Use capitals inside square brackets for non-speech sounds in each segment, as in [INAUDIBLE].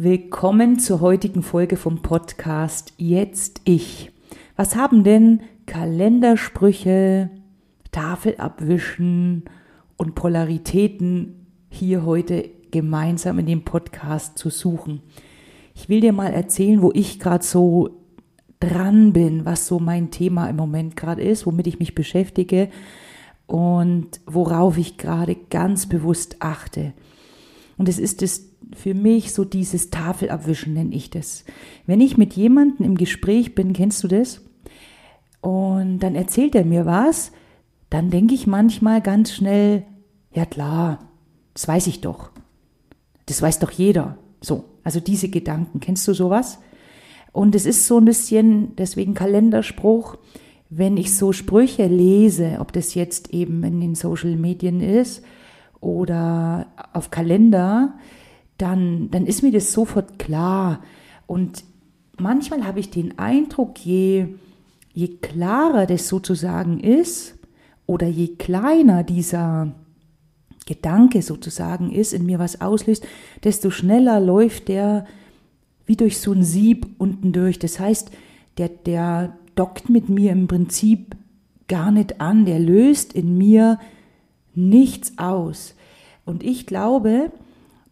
Willkommen zur heutigen Folge vom Podcast Jetzt ich. Was haben denn Kalendersprüche, Tafel abwischen und Polaritäten hier heute gemeinsam in dem Podcast zu suchen? Ich will dir mal erzählen, wo ich gerade so dran bin, was so mein Thema im Moment gerade ist, womit ich mich beschäftige und worauf ich gerade ganz bewusst achte. Und es ist das für mich so dieses Tafelabwischen, nenne ich das. Wenn ich mit jemandem im Gespräch bin, kennst du das? Und dann erzählt er mir was, dann denke ich manchmal ganz schnell, ja klar, das weiß ich doch. Das weiß doch jeder. So, also diese Gedanken, kennst du sowas? Und es ist so ein bisschen, deswegen Kalenderspruch, wenn ich so Sprüche lese, ob das jetzt eben in den Social Medien ist oder auf Kalender, dann, dann ist mir das sofort klar. Und manchmal habe ich den Eindruck, je, je klarer das sozusagen ist oder je kleiner dieser Gedanke sozusagen ist, in mir was auslöst, desto schneller läuft der wie durch so ein Sieb unten durch. Das heißt, der, der dockt mit mir im Prinzip gar nicht an, der löst in mir nichts aus. Und ich glaube,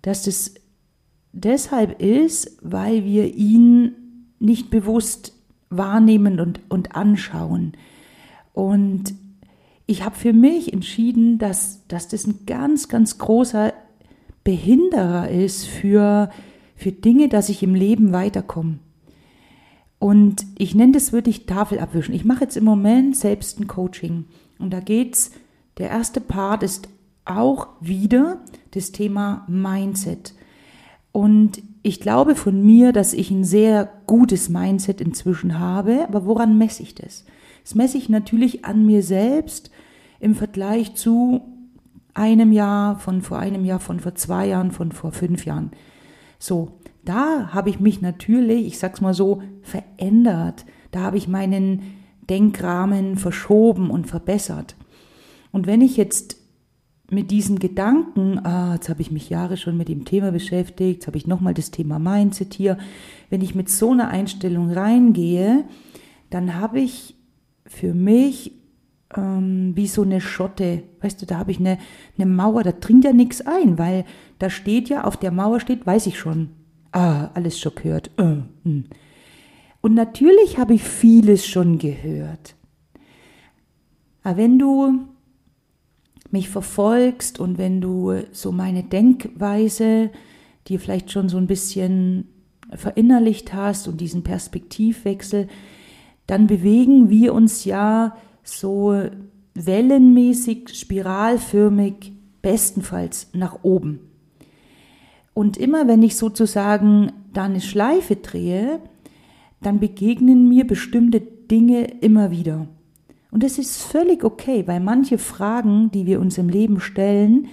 dass das deshalb ist, weil wir ihn nicht bewusst wahrnehmen und, und anschauen. Und ich habe für mich entschieden, dass, dass das ein ganz, ganz großer Behinderer ist für, für Dinge, dass ich im Leben weiterkomme. Und ich nenne das wirklich Tafel abwischen. Ich mache jetzt im Moment selbst ein Coaching. Und da geht's, der erste Part ist auch wieder das Thema Mindset. Und ich glaube von mir, dass ich ein sehr gutes Mindset inzwischen habe. Aber woran messe ich das? Das messe ich natürlich an mir selbst im Vergleich zu einem Jahr, von vor einem Jahr, von vor zwei Jahren, von vor fünf Jahren. So, da habe ich mich natürlich, ich sag's mal so, verändert. Da habe ich meinen Denkrahmen verschoben und verbessert. Und wenn ich jetzt mit diesem Gedanken, ah, jetzt habe ich mich Jahre schon mit dem Thema beschäftigt, jetzt habe ich nochmal das Thema Mindset hier, wenn ich mit so einer Einstellung reingehe, dann habe ich für mich ähm, wie so eine Schotte, weißt du, da habe ich eine, eine Mauer, da dringt ja nichts ein, weil da steht ja, auf der Mauer steht, weiß ich schon, ah, alles schon gehört. Äh, hm. Und natürlich habe ich vieles schon gehört. Aber wenn du mich verfolgst und wenn du so meine Denkweise dir vielleicht schon so ein bisschen verinnerlicht hast und diesen Perspektivwechsel, dann bewegen wir uns ja so wellenmäßig, spiralförmig, bestenfalls nach oben. Und immer wenn ich sozusagen da eine Schleife drehe, dann begegnen mir bestimmte Dinge immer wieder. Und es ist völlig okay, weil manche Fragen, die wir uns im Leben stellen,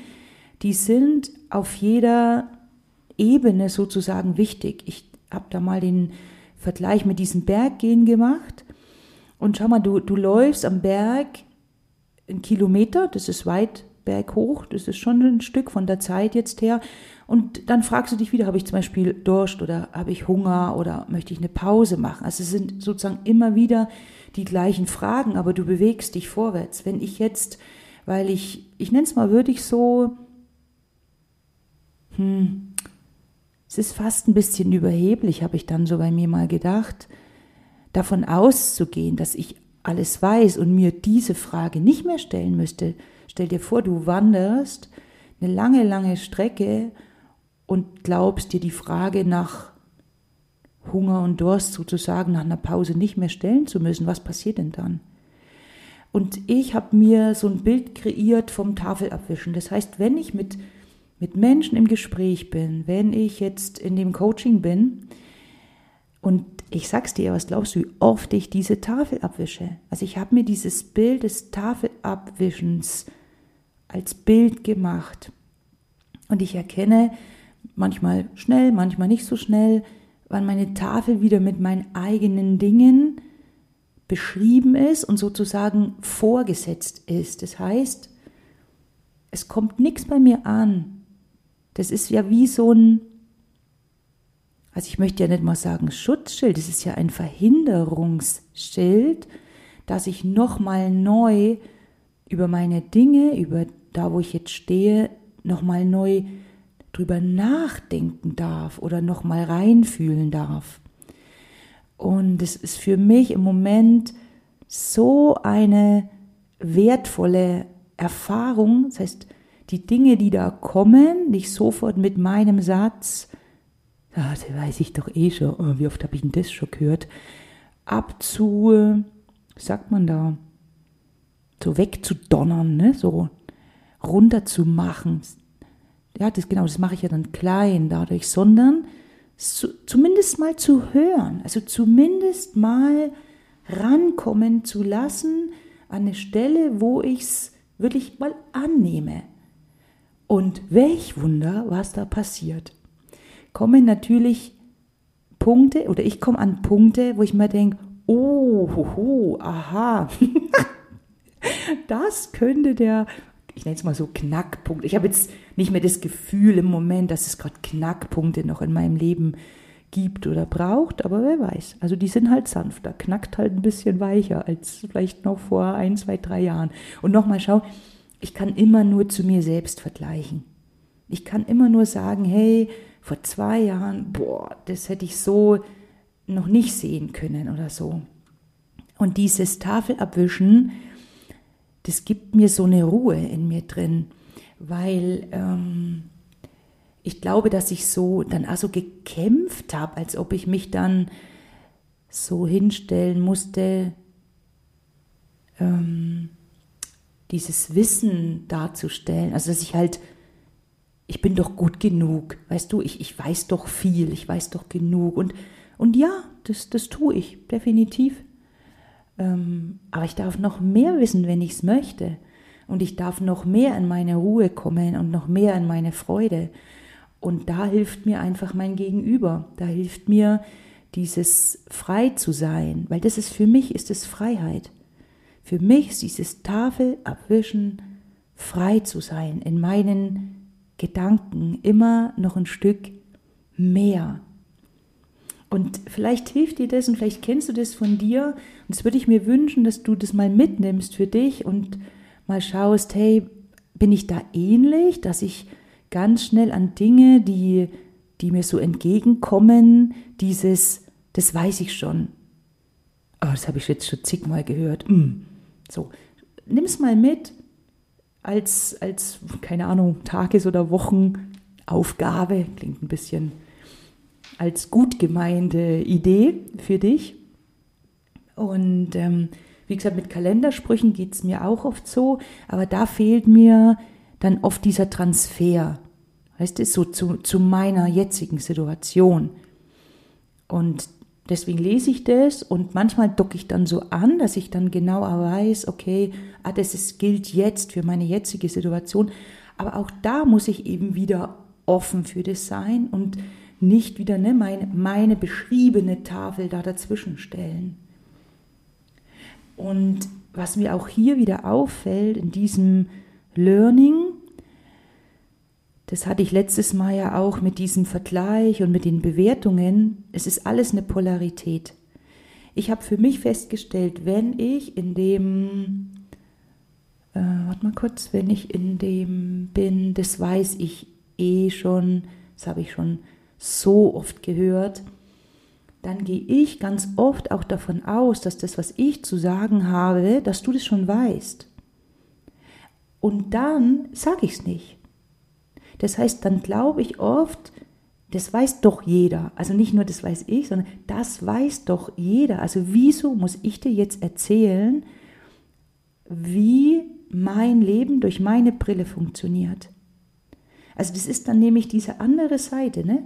die sind auf jeder Ebene sozusagen wichtig. Ich habe da mal den Vergleich mit diesem Berggehen gemacht. Und schau mal, du, du läufst am Berg einen Kilometer, das ist weit berghoch, das ist schon ein Stück von der Zeit jetzt her. Und dann fragst du dich wieder, habe ich zum Beispiel Durst oder habe ich Hunger oder möchte ich eine Pause machen? Also es sind sozusagen immer wieder die gleichen Fragen, aber du bewegst dich vorwärts. Wenn ich jetzt, weil ich, ich nenne es mal würdig so, hm, es ist fast ein bisschen überheblich, habe ich dann so bei mir mal gedacht, davon auszugehen, dass ich alles weiß und mir diese Frage nicht mehr stellen müsste. Stell dir vor, du wanderst eine lange, lange Strecke und glaubst dir die Frage nach Hunger und Durst sozusagen nach einer Pause nicht mehr stellen zu müssen. Was passiert denn dann? Und ich habe mir so ein Bild kreiert vom Tafelabwischen. Das heißt, wenn ich mit, mit Menschen im Gespräch bin, wenn ich jetzt in dem Coaching bin und ich sag's dir, was glaubst du, wie oft ich diese Tafel abwische? Also ich habe mir dieses Bild des Tafelabwischens als Bild gemacht. Und ich erkenne manchmal schnell, manchmal nicht so schnell, wann meine Tafel wieder mit meinen eigenen Dingen beschrieben ist und sozusagen vorgesetzt ist. Das heißt, es kommt nichts bei mir an. Das ist ja wie so ein, Also ich möchte ja nicht mal sagen Schutzschild, es ist ja ein Verhinderungsschild, dass ich nochmal neu über meine Dinge, über da, wo ich jetzt stehe, nochmal neu drüber nachdenken darf oder nochmal reinfühlen darf. Und es ist für mich im Moment so eine wertvolle Erfahrung. Das heißt, die Dinge, die da kommen, nicht sofort mit meinem Satz, das weiß ich doch eh schon, oh, wie oft habe ich denn das schon gehört, abzu, sagt man da, so wegzudonnern, ne? so runterzumachen. Ja, das genau, das mache ich ja dann klein dadurch, sondern zu, zumindest mal zu hören, also zumindest mal rankommen zu lassen an eine Stelle, wo ich es wirklich mal annehme. Und welch Wunder, was da passiert. Kommen natürlich Punkte oder ich komme an Punkte, wo ich mir denke, oh, hoho, aha, [LAUGHS] das könnte der, ich nenne es mal so Knackpunkt. Ich habe jetzt nicht mehr das Gefühl im Moment, dass es gerade Knackpunkte noch in meinem Leben gibt oder braucht, aber wer weiß. Also die sind halt sanfter, knackt halt ein bisschen weicher als vielleicht noch vor ein, zwei, drei Jahren. Und nochmal schau, ich kann immer nur zu mir selbst vergleichen. Ich kann immer nur sagen, hey, vor zwei Jahren, boah, das hätte ich so noch nicht sehen können oder so. Und dieses Tafelabwischen, das gibt mir so eine Ruhe in mir drin, weil ähm, ich glaube, dass ich so dann also gekämpft habe, als ob ich mich dann so hinstellen musste, ähm, dieses Wissen darzustellen. Also dass ich halt, ich bin doch gut genug, weißt du, ich, ich weiß doch viel, ich weiß doch genug. Und, und ja, das, das tue ich, definitiv. Ähm, aber ich darf noch mehr wissen, wenn ich es möchte. Und ich darf noch mehr in meine Ruhe kommen und noch mehr in meine Freude. Und da hilft mir einfach mein Gegenüber. Da hilft mir dieses frei zu sein, weil das ist für mich ist es Freiheit. Für mich ist dieses Tafel abwischen frei zu sein in meinen Gedanken immer noch ein Stück mehr. Und vielleicht hilft dir das und vielleicht kennst du das von dir. Und das würde ich mir wünschen, dass du das mal mitnimmst für dich und mal schaust, hey, bin ich da ähnlich, dass ich ganz schnell an Dinge, die, die mir so entgegenkommen, dieses, das weiß ich schon. Oh, das habe ich jetzt schon zigmal gehört. Mm. So, nimm es mal mit als, als, keine Ahnung, Tages- oder Wochenaufgabe. Klingt ein bisschen als gut gemeinte Idee für dich. Und ähm, wie gesagt, mit Kalendersprüchen geht es mir auch oft so, aber da fehlt mir dann oft dieser Transfer, weißt du, so zu, zu meiner jetzigen Situation. Und deswegen lese ich das und manchmal docke ich dann so an, dass ich dann genauer weiß, okay, ah, das ist, gilt jetzt für meine jetzige Situation. Aber auch da muss ich eben wieder offen für das sein und nicht wieder ne, meine, meine beschriebene Tafel da dazwischen stellen. Und was mir auch hier wieder auffällt in diesem Learning, das hatte ich letztes Mal ja auch mit diesem Vergleich und mit den Bewertungen, es ist alles eine Polarität. Ich habe für mich festgestellt, wenn ich in dem, äh, warte mal kurz, wenn ich in dem bin, das weiß ich eh schon, das habe ich schon so oft gehört, dann gehe ich ganz oft auch davon aus, dass das, was ich zu sagen habe, dass du das schon weißt. Und dann sage ich es nicht. Das heißt, dann glaube ich oft, das weiß doch jeder. Also nicht nur das weiß ich, sondern das weiß doch jeder. Also wieso muss ich dir jetzt erzählen, wie mein Leben durch meine Brille funktioniert? Also das ist dann nämlich diese andere Seite, ne?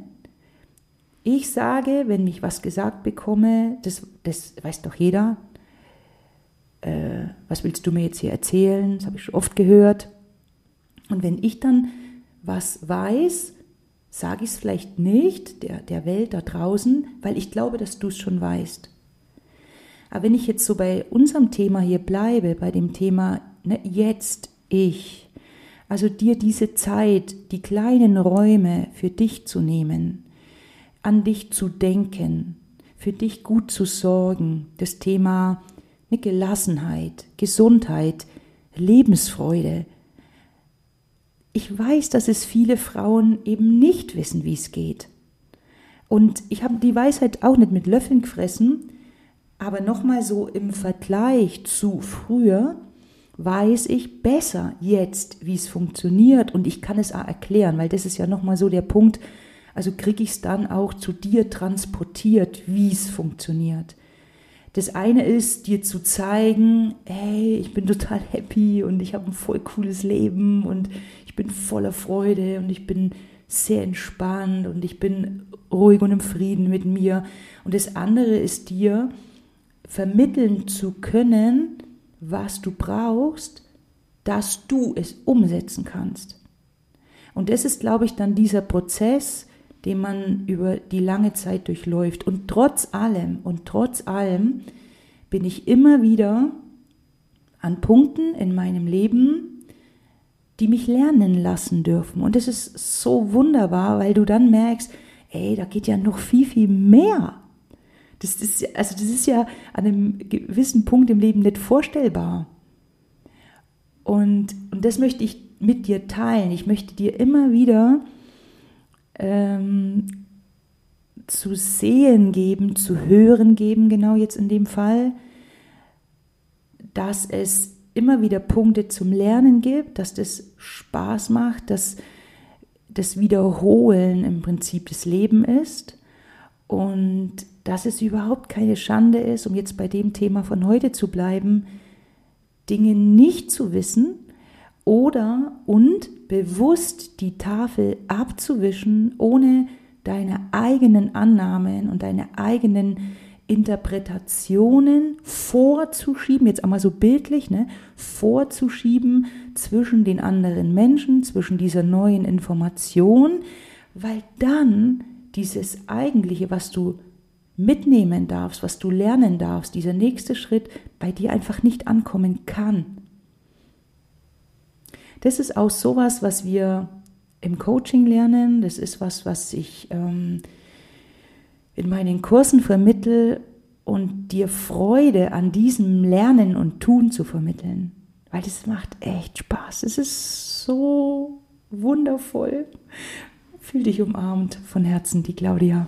Ich sage, wenn ich was gesagt bekomme, das, das weiß doch jeder, äh, was willst du mir jetzt hier erzählen? Das habe ich schon oft gehört. Und wenn ich dann was weiß, sage ich es vielleicht nicht der, der Welt da draußen, weil ich glaube, dass du es schon weißt. Aber wenn ich jetzt so bei unserem Thema hier bleibe, bei dem Thema ne, jetzt ich, also dir diese Zeit, die kleinen Räume für dich zu nehmen, an dich zu denken, für dich gut zu sorgen. Das Thema eine Gelassenheit, Gesundheit, Lebensfreude. Ich weiß, dass es viele Frauen eben nicht wissen, wie es geht. Und ich habe die Weisheit auch nicht mit Löffeln gefressen, aber nochmal so im Vergleich zu früher weiß ich besser jetzt, wie es funktioniert und ich kann es auch erklären, weil das ist ja nochmal so der Punkt, also kriege ich es dann auch zu dir transportiert, wie es funktioniert. Das eine ist, dir zu zeigen, hey, ich bin total happy und ich habe ein voll cooles Leben und ich bin voller Freude und ich bin sehr entspannt und ich bin ruhig und im Frieden mit mir. Und das andere ist dir vermitteln zu können, was du brauchst, dass du es umsetzen kannst. Und das ist, glaube ich, dann dieser Prozess, den man über die lange Zeit durchläuft. Und trotz allem, und trotz allem bin ich immer wieder an Punkten in meinem Leben, die mich lernen lassen dürfen. Und es ist so wunderbar, weil du dann merkst, ey, da geht ja noch viel, viel mehr. Das ist, also das ist ja an einem gewissen Punkt im Leben nicht vorstellbar. Und, und das möchte ich mit dir teilen. Ich möchte dir immer wieder ähm, zu sehen geben, zu hören geben, genau jetzt in dem Fall, dass es immer wieder Punkte zum Lernen gibt, dass das Spaß macht, dass das Wiederholen im Prinzip das Leben ist und dass es überhaupt keine Schande ist, um jetzt bei dem Thema von heute zu bleiben, Dinge nicht zu wissen oder und bewusst die Tafel abzuwischen, ohne deine eigenen Annahmen und deine eigenen Interpretationen vorzuschieben, jetzt einmal so bildlich, ne, vorzuschieben zwischen den anderen Menschen, zwischen dieser neuen Information, weil dann dieses eigentliche, was du mitnehmen darfst, was du lernen darfst, dieser nächste Schritt bei dir einfach nicht ankommen kann. Das ist auch sowas, was wir im Coaching lernen. Das ist was, was ich ähm, in meinen Kursen vermittel und dir Freude an diesem Lernen und Tun zu vermitteln. Weil es macht echt Spaß. Es ist so wundervoll. Fühl dich umarmt von Herzen, die Claudia.